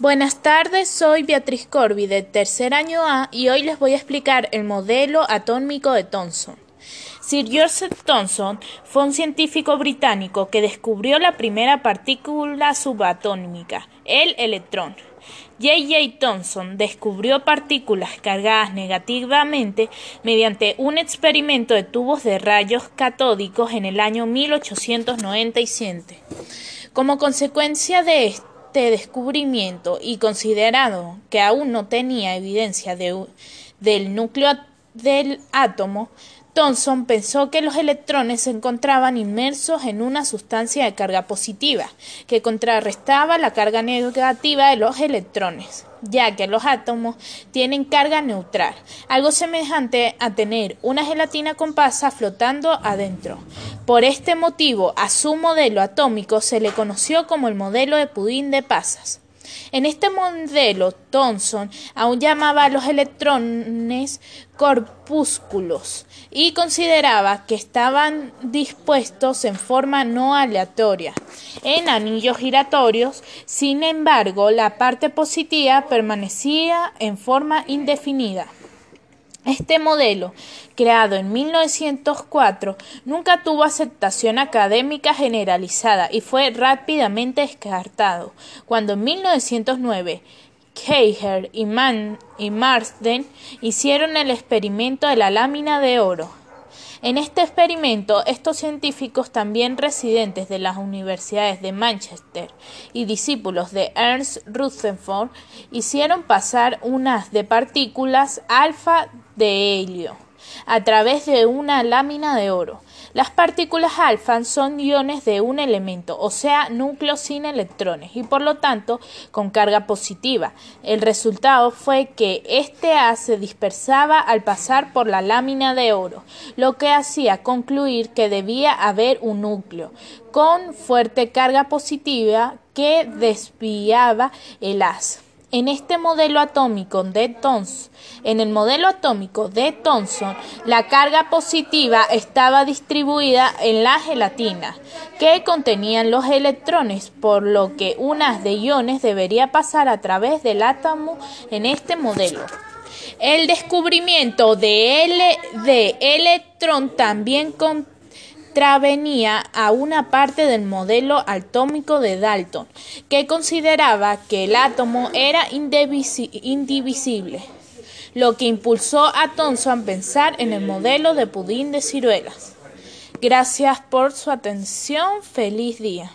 Buenas tardes, soy Beatriz Corby de tercer año A y hoy les voy a explicar el modelo atómico de Thomson. Sir Joseph Thomson fue un científico británico que descubrió la primera partícula subatómica, el electrón. J. J. Thomson descubrió partículas cargadas negativamente mediante un experimento de tubos de rayos catódicos en el año 1897. Como consecuencia de esto, este descubrimiento y considerado que aún no tenía evidencia del núcleo del átomo, Thomson pensó que los electrones se encontraban inmersos en una sustancia de carga positiva, que contrarrestaba la carga negativa de los electrones, ya que los átomos tienen carga neutral, algo semejante a tener una gelatina con pasas flotando adentro. Por este motivo, a su modelo atómico se le conoció como el modelo de pudín de pasas. En este modelo, Thomson aún llamaba a los electrones corpúsculos y consideraba que estaban dispuestos en forma no aleatoria en anillos giratorios, sin embargo, la parte positiva permanecía en forma indefinida. Este modelo, creado en 1904, nunca tuvo aceptación académica generalizada y fue rápidamente descartado, cuando en 1909 Keiger y, y Marsden hicieron el experimento de la lámina de oro. En este experimento, estos científicos, también residentes de las universidades de Manchester y discípulos de Ernst Rutherford, hicieron pasar unas de partículas alfa de helio a través de una lámina de oro. Las partículas alfa son iones de un elemento, o sea, núcleos sin electrones y por lo tanto con carga positiva. El resultado fue que este A se dispersaba al pasar por la lámina de oro, lo que hacía concluir que debía haber un núcleo con fuerte carga positiva que desviaba el haz. En este modelo atómico de Thomson, en el modelo atómico de Thomson, la carga positiva estaba distribuida en la gelatina que contenían los electrones, por lo que un haz de iones debería pasar a través del átomo en este modelo. El descubrimiento de, de electrón también con travenía a una parte del modelo atómico de Dalton, que consideraba que el átomo era indivisible, lo que impulsó a Thomson a pensar en el modelo de pudín de ciruelas. Gracias por su atención. Feliz día.